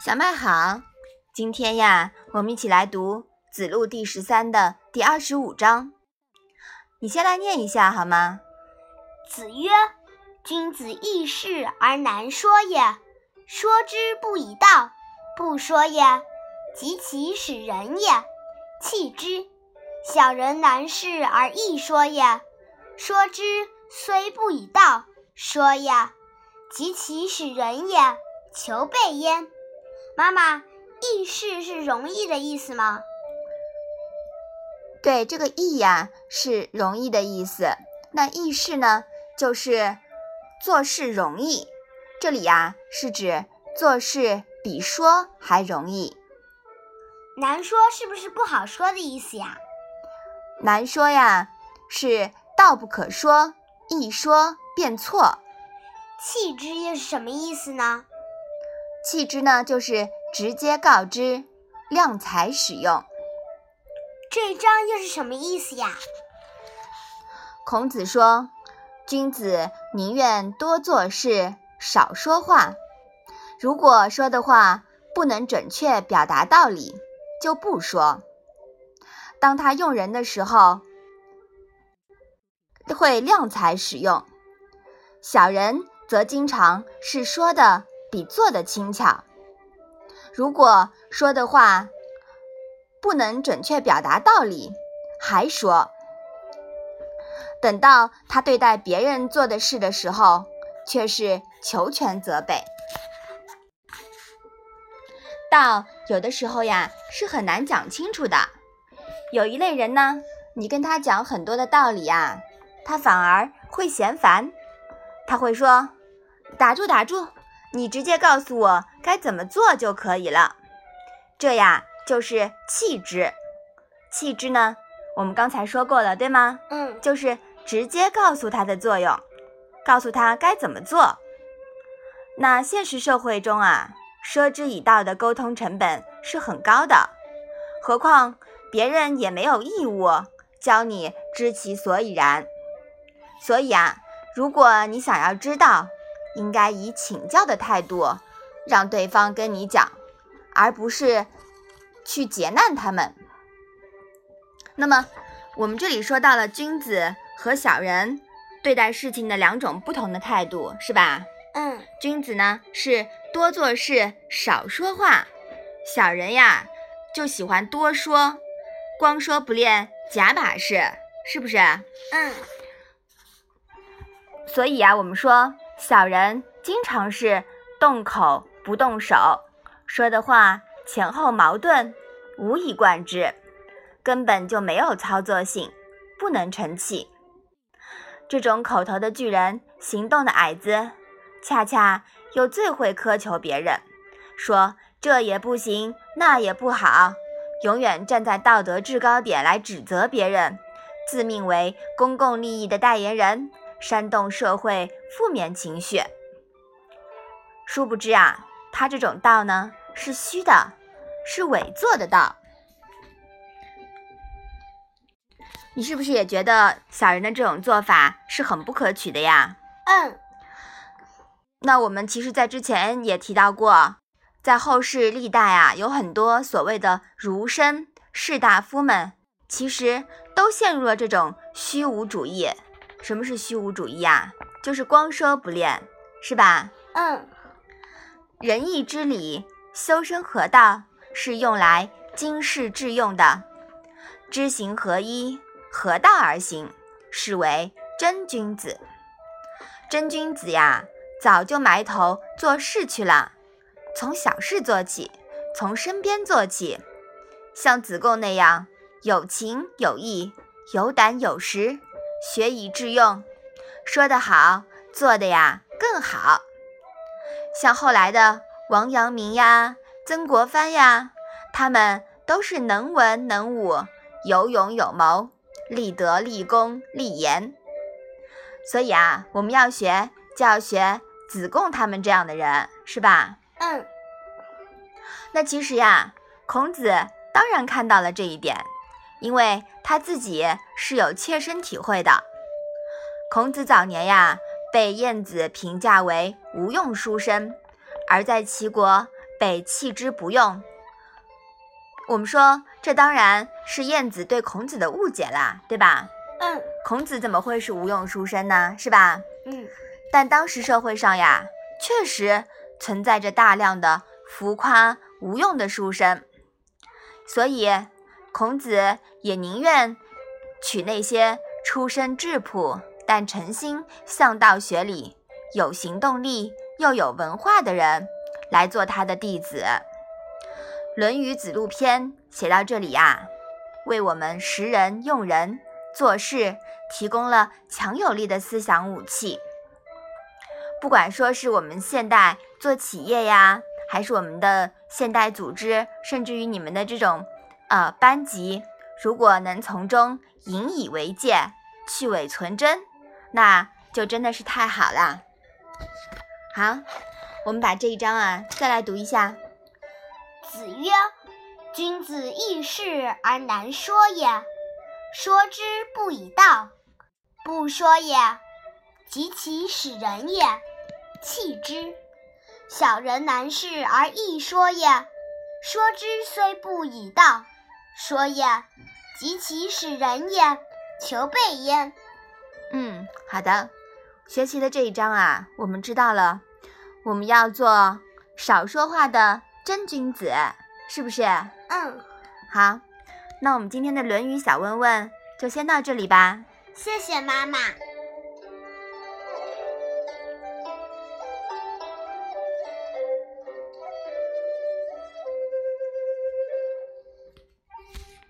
小麦好，今天呀，我们一起来读《子路》第十三的第二十五章。你先来念一下好吗？子曰：“君子易事而难说也，说之不以道，不说也，及其使人也，弃之。小人难事而易说也，说之虽不以道，说也，及其使人也，求备焉。”妈妈，易事是容易的意思吗？对，这个易呀是容易的意思。那易事呢，就是做事容易。这里呀是指做事比说还容易。难说是不是不好说的意思呀？难说呀是道不可说，一说便错。弃之又是什么意思呢？弃之呢，就是直接告知，量才使用。这一章又是什么意思呀？孔子说：“君子宁愿多做事，少说话。如果说的话不能准确表达道理，就不说。当他用人的时候，会量才使用。小人则经常是说的。”比做的轻巧。如果说的话不能准确表达道理，还说；等到他对待别人做的事的时候，却是求全责备。道有的时候呀是很难讲清楚的。有一类人呢，你跟他讲很多的道理呀，他反而会嫌烦。他会说：“打住，打住。”你直接告诉我该怎么做就可以了，这呀就是弃之。弃之呢，我们刚才说过了，对吗？嗯，就是直接告诉他的作用，告诉他该怎么做。那现实社会中啊，说之以道的沟通成本是很高的，何况别人也没有义务教你知其所以然。所以啊，如果你想要知道，应该以请教的态度，让对方跟你讲，而不是去劫难他们。那么，我们这里说到了君子和小人对待事情的两种不同的态度，是吧？嗯。君子呢是多做事少说话，小人呀就喜欢多说，光说不练假把式，是不是？嗯。所以啊，我们说。小人经常是动口不动手，说的话前后矛盾，无以贯之，根本就没有操作性，不能成器。这种口头的巨人，行动的矮子，恰恰又最会苛求别人，说这也不行，那也不好，永远站在道德制高点来指责别人，自命为公共利益的代言人。煽动社会负面情绪，殊不知啊，他这种道呢是虚的，是伪作的道。你是不是也觉得小人的这种做法是很不可取的呀？嗯。那我们其实，在之前也提到过，在后世历代啊，有很多所谓的儒生士大夫们，其实都陷入了这种虚无主义。什么是虚无主义呀？就是光说不练，是吧？嗯。仁义之理，修身合道，是用来经世致用的。知行合一，合道而行，是为真君子。真君子呀，早就埋头做事去了，从小事做起，从身边做起，像子贡那样有情有义，有胆有识。学以致用，说得好，做的呀更好。像后来的王阳明呀、曾国藩呀，他们都是能文能武、有勇有谋、立德立功立言。所以啊，我们要学就要学子贡他们这样的人，是吧？嗯。那其实呀，孔子当然看到了这一点。因为他自己是有切身体会的。孔子早年呀，被晏子评价为无用书生，而在齐国被弃之不用。我们说，这当然是晏子对孔子的误解啦，对吧？嗯孔子怎么会是无用书生呢？是吧？嗯但当时社会上呀，确实存在着大量的浮夸无用的书生，所以孔子也宁愿娶那些出身质朴但诚心向道学理、有行动力又有文化的人来做他的弟子。《论语·子路篇》写到这里呀，为我们识人用人做事提供了强有力的思想武器。不管说是我们现代做企业呀，还是我们的现代组织，甚至于你们的这种呃班级，如果能从中引以为戒，去伪存真，那就真的是太好了。好，我们把这一章啊再来读一下。子曰：“君子易事而难说也，说之不以道，不说也，及其使人也，弃之。小人难事而易说也，说之虽不以道，说也，及其使人也，求备焉。”嗯，好的。学习的这一章啊，我们知道了，我们要做少说话的真君子，是不是？嗯，好，那我们今天的《论语》小问问就先到这里吧。谢谢妈妈。